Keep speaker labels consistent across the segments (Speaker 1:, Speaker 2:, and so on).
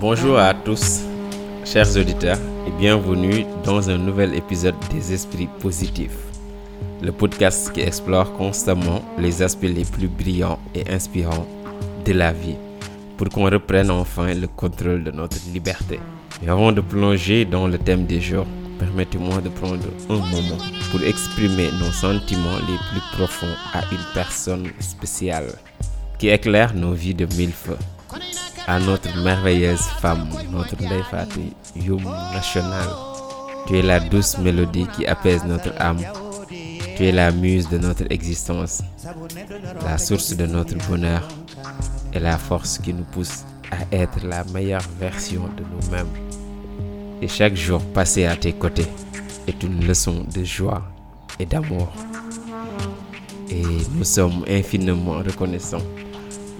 Speaker 1: Bonjour à tous, chers auditeurs, et bienvenue dans un nouvel épisode des Esprits Positifs, le podcast qui explore constamment les aspects les plus brillants et inspirants de la vie pour qu'on reprenne enfin le contrôle de notre liberté. Et avant de plonger dans le thème du jour, permettez-moi de prendre un moment pour exprimer nos sentiments les plus profonds à une personne spéciale qui éclaire nos vies de mille feux à notre merveilleuse femme, notre Ndeye Fatou Youm nationale. Tu es la douce mélodie qui apaise notre âme. Tu es la muse de notre existence, la source de notre bonheur et la force qui nous pousse à être la meilleure version de nous-mêmes. Et chaque jour passé à tes côtés est une leçon de joie et d'amour. Et nous sommes infiniment reconnaissants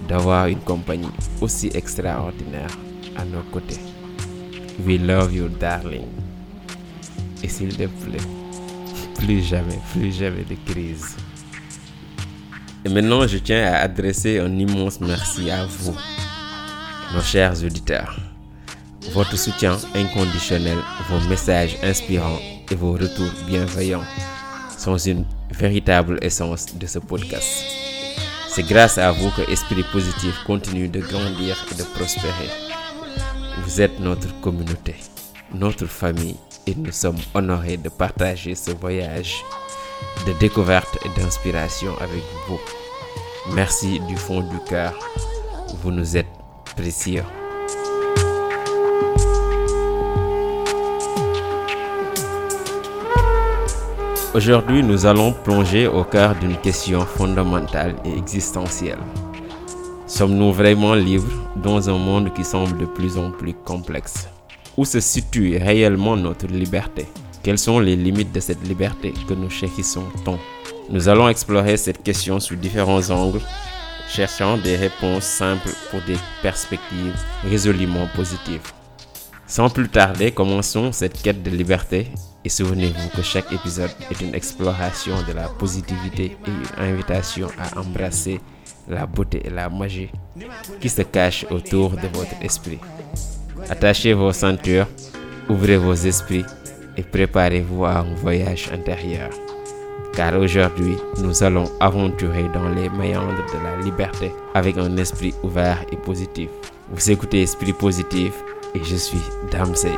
Speaker 1: d'avoir une compagnie aussi extraordinaire à nos côtés. We love you, darling. Et s'il te plaît, plus jamais, plus jamais de crise. Et maintenant, je tiens à adresser un immense merci à vous, nos chers auditeurs. Votre soutien inconditionnel, vos messages inspirants et vos retours bienveillants sont une véritable essence de ce podcast. C'est grâce à vous que Esprit Positif continue de grandir et de prospérer. Vous êtes notre communauté, notre famille et nous sommes honorés de partager ce voyage de découverte et d'inspiration avec vous. Merci du fond du cœur. Vous nous êtes précieux. Aujourd'hui, nous allons plonger au cœur d'une question fondamentale et existentielle. Sommes-nous vraiment libres dans un monde qui semble de plus en plus complexe? Où se situe réellement notre liberté Quelles sont les limites de cette liberté que nous chérissons tant? Nous allons explorer cette question sous différents angles, cherchant des réponses simples pour des perspectives résolument positives. Sans plus tarder, commençons cette quête de liberté et souvenez-vous que chaque épisode est une exploration de la positivité et une invitation à embrasser la beauté et la magie qui se cachent autour de votre esprit. Attachez vos ceintures, ouvrez vos esprits et préparez-vous à un voyage intérieur. Car aujourd'hui, nous allons aventurer dans les méandres de la liberté avec un esprit ouvert et positif. Vous écoutez Esprit Positif et je suis Damsey.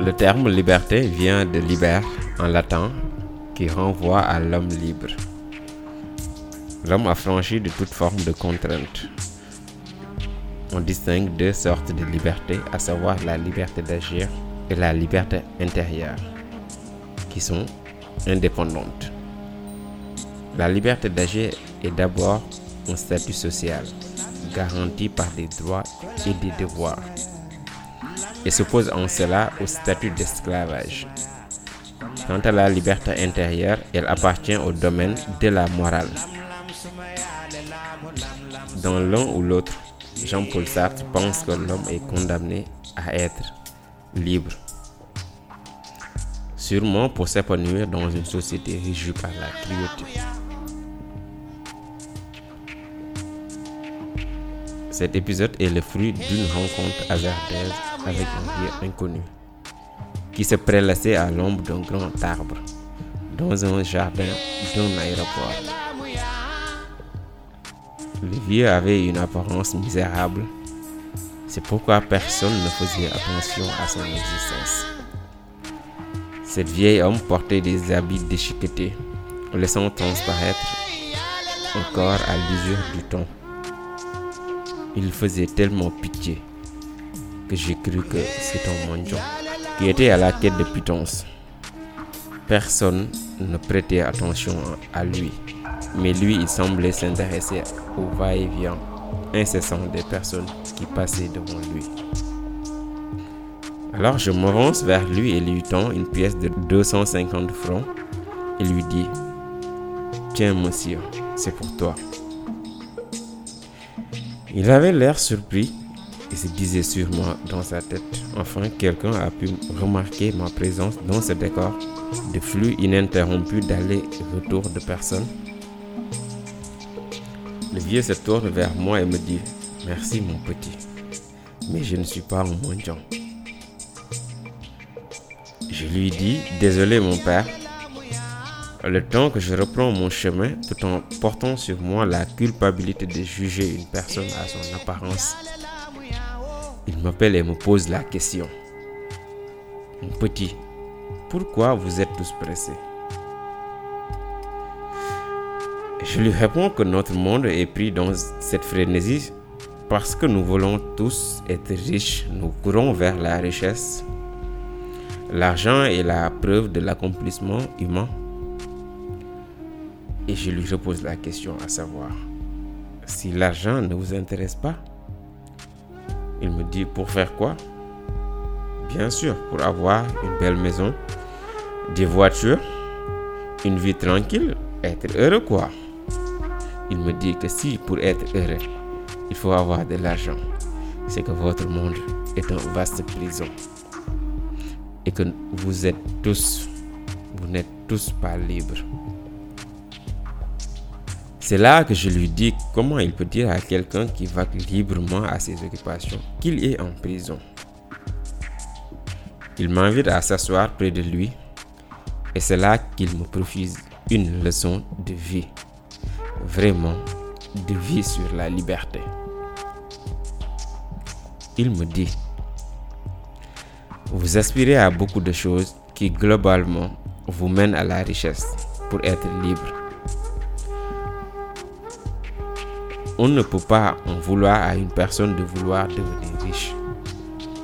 Speaker 1: Le terme liberté vient de liber en latin qui renvoie à l'homme libre. L'homme affranchi de toute forme de contrainte. On distingue deux sortes de liberté, à savoir la liberté d'agir et la liberté intérieure, qui sont indépendantes. La liberté d'agir est d'abord un statut social, garanti par des droits et des devoirs et s'oppose en cela au statut d'esclavage. Quant à la liberté intérieure, elle appartient au domaine de la morale. Dans l'un ou l'autre, Jean-Paul Sartre pense que l'homme est condamné à être libre. Sûrement pour s'épanouir dans une société régie par la cruauté. Cet épisode est le fruit d'une rencontre hasardeuse avec un vieux inconnu qui se prélassait à l'ombre d'un grand arbre dans un jardin d'un aéroport. Le vieux avait une apparence misérable, c'est pourquoi personne ne faisait attention à son existence. Cet vieil homme portait des habits déchiquetés, laissant transparaître un corps à l'usure du temps. Il faisait tellement pitié que j'ai cru que c'est un mendiant était à la quête de pitance. Personne ne prêtait attention à lui, mais lui il semblait s'intéresser au va-et-vient incessant des personnes qui passaient devant lui. Alors je m'avance vers lui et lui tends une pièce de 250 francs et lui dis, Tiens monsieur, c'est pour toi. Il avait l'air surpris et se disait sûrement dans sa tête, enfin quelqu'un a pu remarquer ma présence dans ce décor. De flux ininterrompu d'aller-retour de personnes. Le vieux se tourne vers moi et me dit, merci mon petit, mais je ne suis pas un mendiant. Je lui dis, désolé mon père, le temps que je reprends mon chemin tout en portant sur moi la culpabilité de juger une personne à son apparence, il m'appelle et me pose la question. Mon petit, pourquoi vous êtes tous pressés? Je lui réponds que notre monde est pris dans cette frénésie parce que nous voulons tous être riches, nous courons vers la richesse. L'argent est la preuve de l'accomplissement humain. Et je lui repose la question à savoir, si l'argent ne vous intéresse pas, il me dit, pour faire quoi? Bien sûr, pour avoir une belle maison, des voitures, une vie tranquille, être heureux quoi. Il me dit que si pour être heureux, il faut avoir de l'argent, c'est que votre monde est une vaste prison. Et que vous êtes tous, vous n'êtes tous pas libres. C'est là que je lui dis comment il peut dire à quelqu'un qui va librement à ses occupations qu'il est en prison. Il m'invite à s'asseoir près de lui et c'est là qu'il me profite une leçon de vie, vraiment de vie sur la liberté. Il me dit, vous aspirez à beaucoup de choses qui globalement vous mènent à la richesse pour être libre. On ne peut pas en vouloir à une personne de vouloir devenir riche,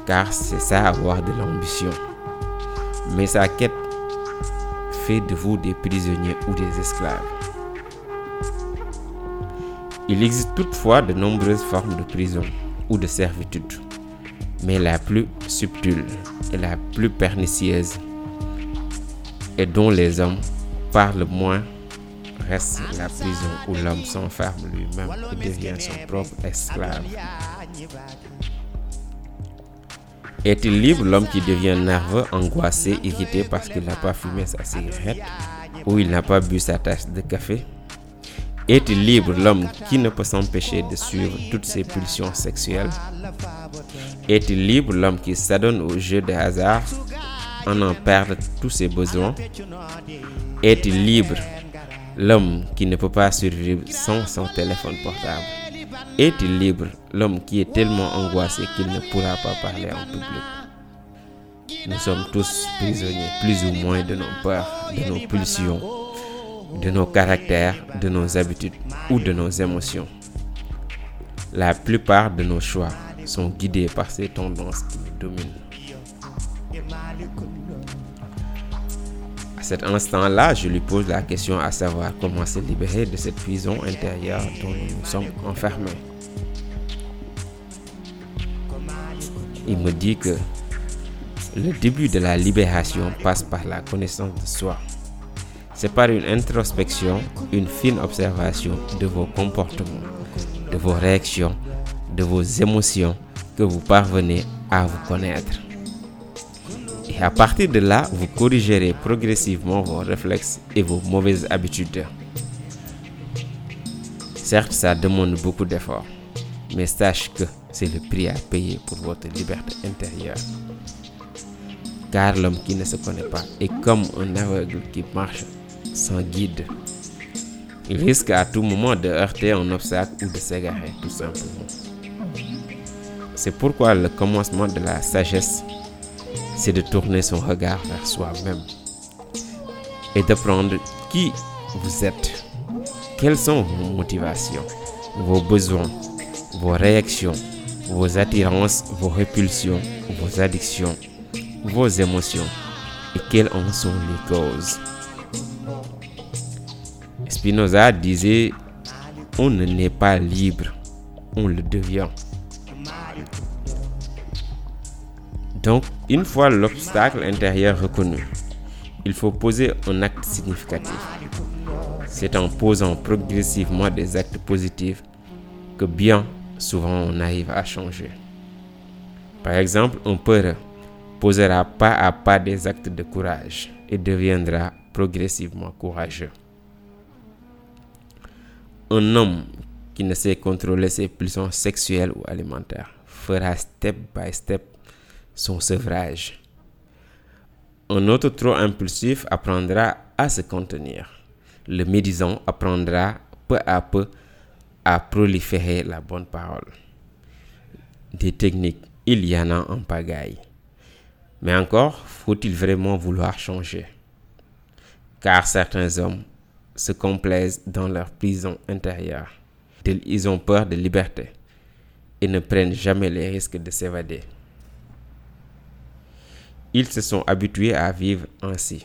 Speaker 1: car c'est ça avoir de l'ambition. Mais sa quête fait de vous des prisonniers ou des esclaves. Il existe toutefois de nombreuses formes de prison ou de servitude, mais la plus subtile et la plus pernicieuse et dont les hommes parlent moins reste la prison où l'homme s'enferme lui-même et devient son propre esclave. Est-il libre l'homme qui devient nerveux, angoissé, irrité parce qu'il n'a pas fumé sa cigarette ou il n'a pas bu sa tasse de café? Est-il libre l'homme qui ne peut s'empêcher de suivre toutes ses pulsions sexuelles? Est-il libre l'homme qui s'adonne au jeu de hasard en en perdre tous ses besoins? Est-il libre l'homme qui ne peut pas survivre sans son téléphone portable Est-il libre l'homme qui est tellement angoissé qu'il ne pourra pas parler en public Nous sommes tous prisonniers, plus ou moins, de nos peurs, de nos pulsions, de nos caractères, de nos habitudes ou de nos émotions. La plupart de nos choix sont guidés par ces tendances qui nous dominent. À cet instant-là, je lui pose la question à savoir comment se libérer de cette prison intérieure dont nous sommes enfermés. Il me dit que le début de la libération passe par la connaissance de soi. C'est par une introspection, une fine observation de vos comportements, de vos réactions, de vos émotions que vous parvenez à vous connaître. Et à partir de là, vous corrigerez progressivement vos réflexes et vos mauvaises habitudes. Certes, ça demande beaucoup d'efforts, mais sache que c'est le prix à payer pour votre liberté intérieure. Car l'homme qui ne se connaît pas est comme un aveugle qui marche sans guide. Il risque à tout moment de heurter un obstacle ou de s'égarer, tout simplement. C'est pourquoi le commencement de la sagesse, c'est de tourner son regard vers soi-même et de prendre qui vous êtes, quelles sont vos motivations, vos besoins, vos réactions, vos attirances, vos répulsions, vos addictions, vos émotions et quelles en sont les causes? Spinoza disait, on ne n'est pas libre, on le devient. Donc, une fois l'obstacle intérieur reconnu, il faut poser un acte significatif. C'est en posant progressivement des actes positifs que bien souvent on arrive à changer. Par exemple, un peureux posera pas à pas des actes de courage et deviendra progressivement courageux. Un homme qui ne sait contrôler ses pulsions sexuelles ou alimentaires fera step by step son sevrage. Un autre trop impulsif apprendra à se contenir. Le médisant apprendra peu à peu à proliférer la bonne parole. Des techniques, il y en a en pagaille. Mais encore, faut-il vraiment vouloir changer? Car certains hommes se complaisent dans leur prison intérieure. Ils ont peur de liberté et ne prennent jamais les risques de s'évader. Ils se sont habitués à vivre ainsi.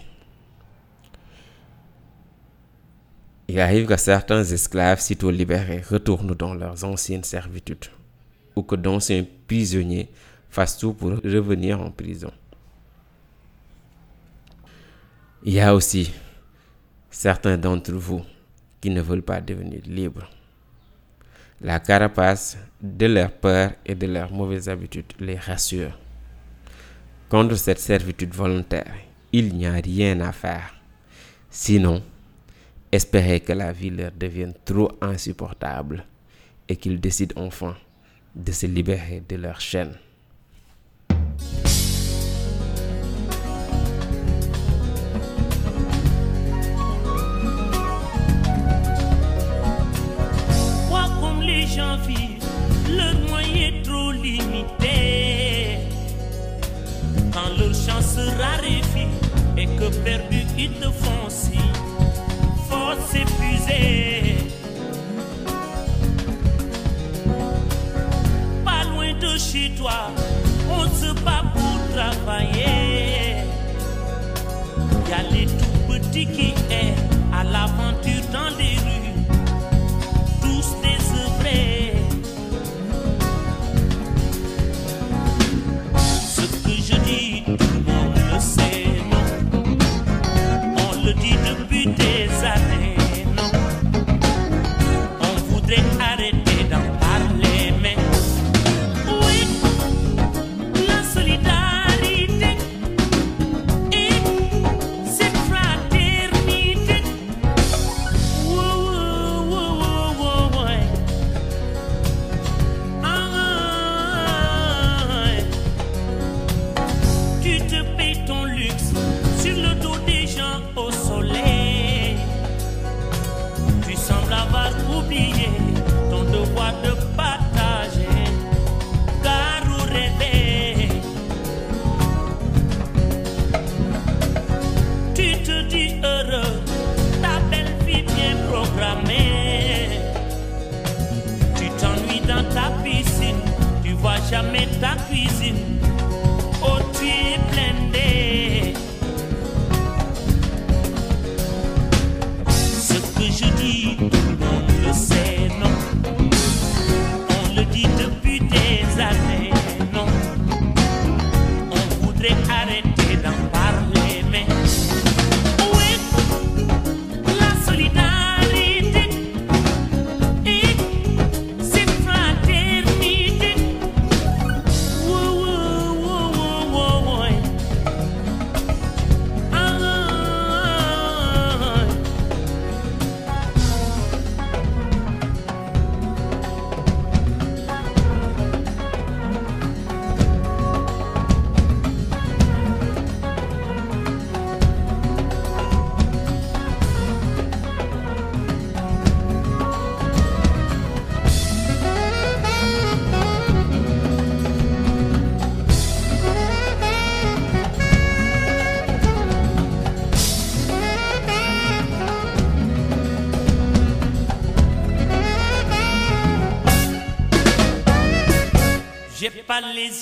Speaker 1: Il arrive que certains esclaves sitôt libérés retournent dans leurs anciennes servitudes ou que d'anciens prisonniers fassent tout pour revenir en prison. Il y a aussi certains d'entre vous qui ne veulent pas devenir libres. La carapace de leur peur et de leurs mauvaises habitudes les rassure. Cette servitude volontaire, il n'y a rien à faire. Sinon, espérer que la vie leur devienne trop insupportable et qu'ils décident enfin de se libérer de leur chaîne.
Speaker 2: Raréfie et que perdu ils te font si force épuisée. Pas loin de chez toi, on se bat pour travailler. Y a les tout petits qui est à l'aventure dans les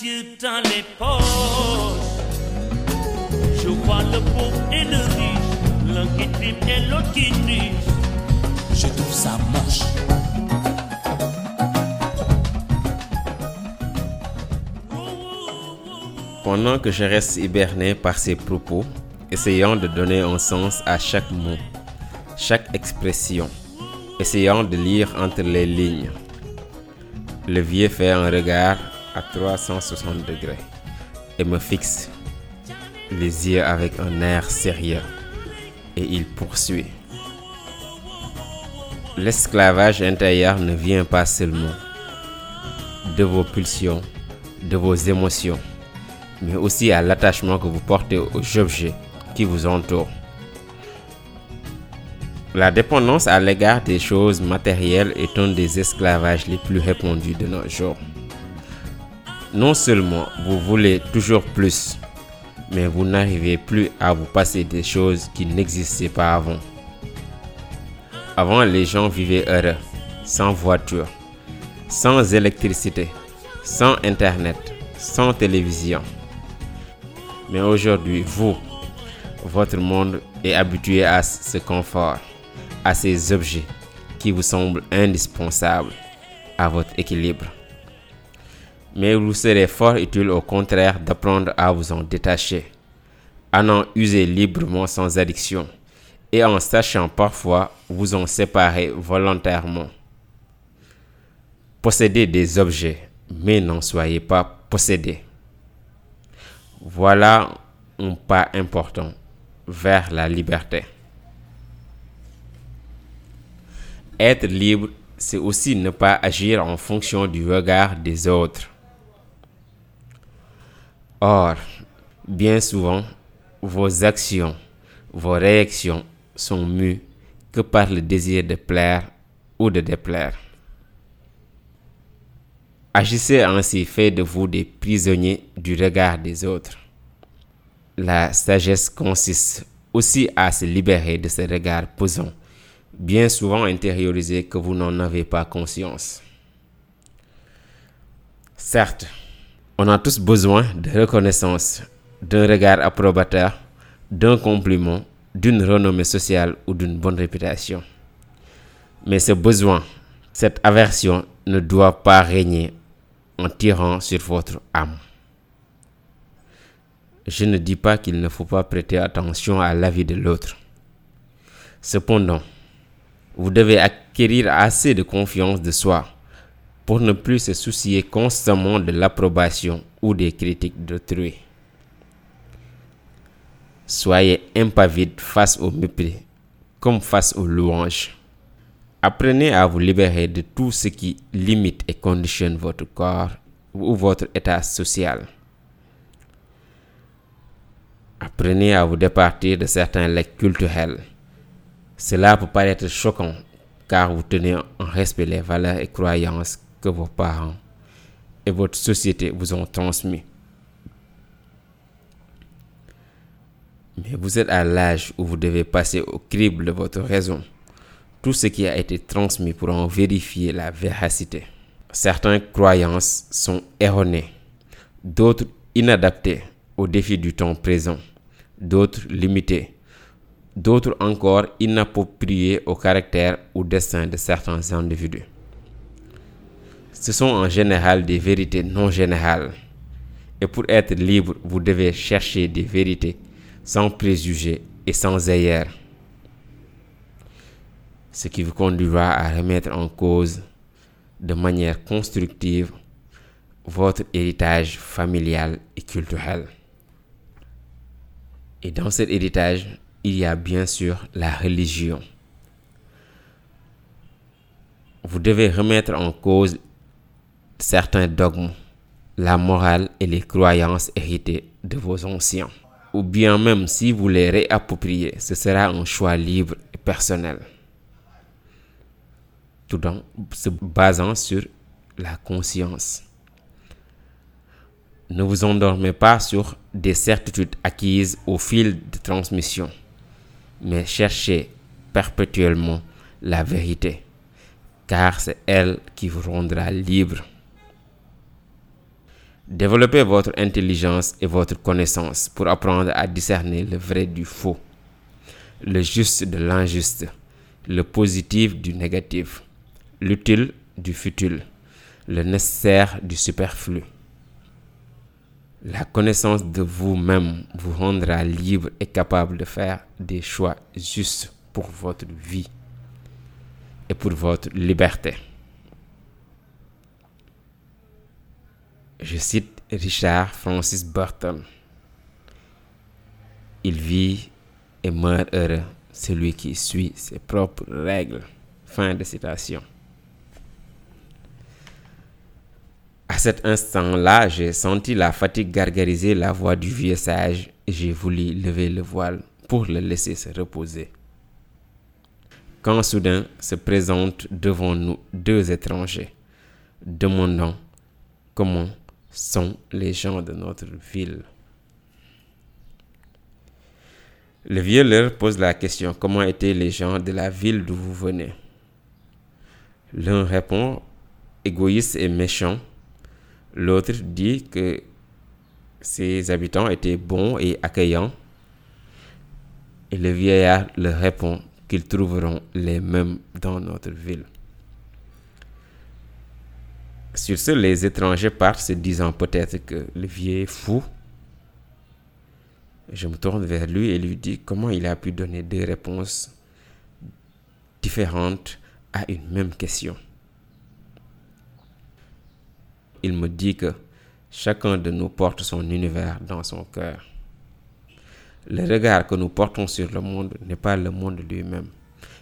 Speaker 2: dans les poches. Je vois le pauvre et le riche, l'un qui et l'autre qui.
Speaker 3: Je trouve ça moche.
Speaker 1: Pendant que je reste hiberné par ces propos, essayant de donner un sens à chaque mot, chaque expression, essayant de lire entre les lignes, le vieux fait un regard à 360 degrés et me fixe les yeux avec un air sérieux et il poursuit. L'esclavage intérieur ne vient pas seulement de vos pulsions, de vos émotions, mais aussi à l'attachement que vous portez aux objets qui vous entourent. La dépendance à l'égard des choses matérielles est un des esclavages les plus répandus de nos jours. Non seulement vous voulez toujours plus, mais vous n'arrivez plus à vous passer des choses qui n'existaient pas avant. Avant, les gens vivaient heureux, sans voiture, sans électricité, sans Internet, sans télévision. Mais aujourd'hui, vous, votre monde est habitué à ce confort, à ces objets qui vous semblent indispensables à votre équilibre. Mais vous serez fort utile au contraire d'apprendre à vous en détacher, à en user librement sans addiction et en sachant parfois vous en séparer volontairement. Possédez des objets, mais n'en soyez pas possédé. Voilà un pas important vers la liberté. Être libre, c'est aussi ne pas agir en fonction du regard des autres. Or, bien souvent, vos actions, vos réactions sont mues que par le désir de plaire ou de déplaire. Agissez ainsi fait de vous des prisonniers du regard des autres. La sagesse consiste aussi à se libérer de ce regard pesant, bien souvent intériorisé que vous n'en avez pas conscience. Certes, on a tous besoin de reconnaissance, d'un regard approbateur, d'un compliment, d'une renommée sociale ou d'une bonne réputation. Mais ce besoin, cette aversion ne doit pas régner en tirant sur votre âme. Je ne dis pas qu'il ne faut pas prêter attention à l'avis de l'autre. Cependant, vous devez acquérir assez de confiance de soi pour ne plus se soucier constamment de l'approbation ou des critiques d'autrui. Soyez impavide face au mépris comme face aux louanges. Apprenez à vous libérer de tout ce qui limite et conditionne votre corps ou votre état social. Apprenez à vous départir de certains legs culturels. Cela peut paraître choquant car vous tenez en respect les valeurs et croyances que vos parents et votre société vous ont transmis. Mais vous êtes à l'âge où vous devez passer au crible de votre raison tout ce qui a été transmis pour en vérifier la véracité. Certaines croyances sont erronées, d'autres inadaptées aux défis du temps présent, d'autres limitées, d'autres encore inappropriées au caractère ou destin de certains individus. Ce sont en général des vérités non générales. Et pour être libre, vous devez chercher des vérités sans préjugés et sans ailleurs ce qui vous conduira à remettre en cause de manière constructive votre héritage familial et culturel. Et dans cet héritage, il y a bien sûr la religion. Vous devez remettre en cause certains dogmes, la morale et les croyances héritées de vos anciens. Ou bien même si vous les réappropriez, ce sera un choix libre et personnel tout en se basant sur la conscience. Ne vous endormez pas sur des certitudes acquises au fil de transmission, mais cherchez perpétuellement la vérité, car c'est elle qui vous rendra libre. Développez votre intelligence et votre connaissance pour apprendre à discerner le vrai du faux, le juste de l'injuste, le positif du négatif l'utile du futile, le nécessaire du superflu. La connaissance de vous-même vous rendra libre et capable de faire des choix justes pour votre vie et pour votre liberté. Je cite Richard Francis Burton. Il vit et meurt heureux celui qui suit ses propres règles. Fin de citation. À cet instant-là, j'ai senti la fatigue gargariser la voix du vieux sage et j'ai voulu lever le voile pour le laisser se reposer. Quand soudain se présentent devant nous deux étrangers, demandant comment sont les gens de notre ville. Le vieux leur pose la question, comment étaient les gens de la ville d'où vous venez? L'un répond, égoïste et méchant. L'autre dit que ses habitants étaient bons et accueillants. Et le vieillard leur répond qu'ils trouveront les mêmes dans notre ville. Sur ce, les étrangers partent se disant peut-être que le vieux est fou. Je me tourne vers lui et lui dis comment il a pu donner deux réponses différentes à une même question. Il me dit que chacun de nous porte son univers dans son cœur. Le regard que nous portons sur le monde n'est pas le monde lui-même,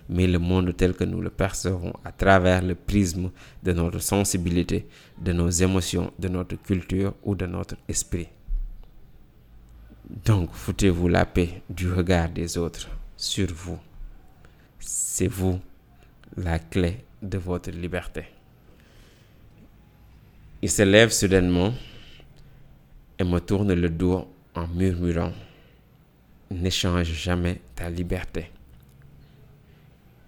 Speaker 1: mais le monde tel que nous le percevons à travers le prisme de notre sensibilité, de nos émotions, de notre culture ou de notre esprit. Donc, foutez-vous la paix du regard des autres sur vous. C'est vous la clé de votre liberté. Il se lève soudainement et me tourne le dos en murmurant N'échange jamais ta liberté.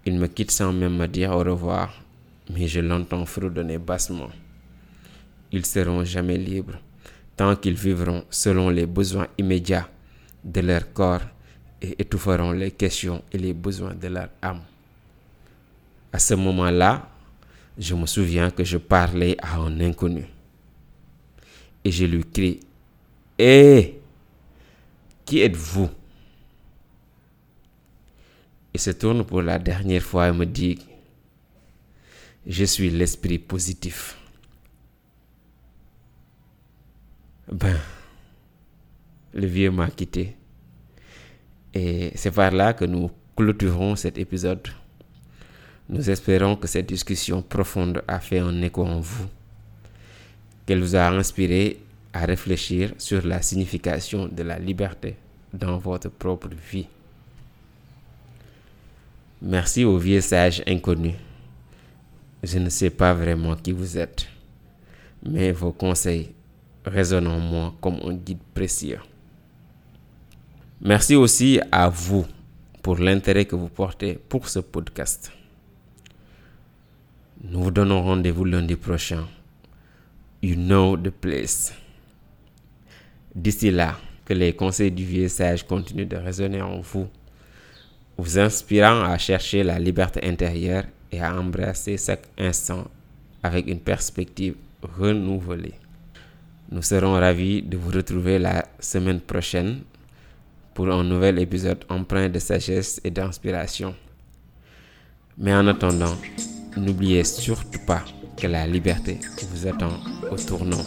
Speaker 1: Il me quitte sans même me dire au revoir, mais je l'entends fredonner bassement. Ils seront jamais libres tant qu'ils vivront selon les besoins immédiats de leur corps et étoufferont les questions et les besoins de leur âme. À ce moment-là, je me souviens que je parlais à un inconnu. Et je lui crie, Hé, qui êtes-vous? Il se tourne pour la dernière fois et me dit, Je suis l'esprit positif. Ben, le vieux m'a quitté. Et c'est par là que nous clôturons cet épisode. Nous espérons que cette discussion profonde a fait un écho en vous, qu'elle vous a inspiré à réfléchir sur la signification de la liberté dans votre propre vie. Merci au vieux sage inconnu. Je ne sais pas vraiment qui vous êtes, mais vos conseils résonnent en moi comme un guide précieux. Merci aussi à vous pour l'intérêt que vous portez pour ce podcast. Nous vous donnons rendez-vous lundi prochain. You know the place. D'ici là, que les conseils du vieux sage continuent de résonner en vous, vous inspirant à chercher la liberté intérieure et à embrasser chaque instant avec une perspective renouvelée. Nous serons ravis de vous retrouver la semaine prochaine pour un nouvel épisode empreint de sagesse et d'inspiration. Mais en attendant, n'oubliez surtout pas que la liberté vous attend au tournant.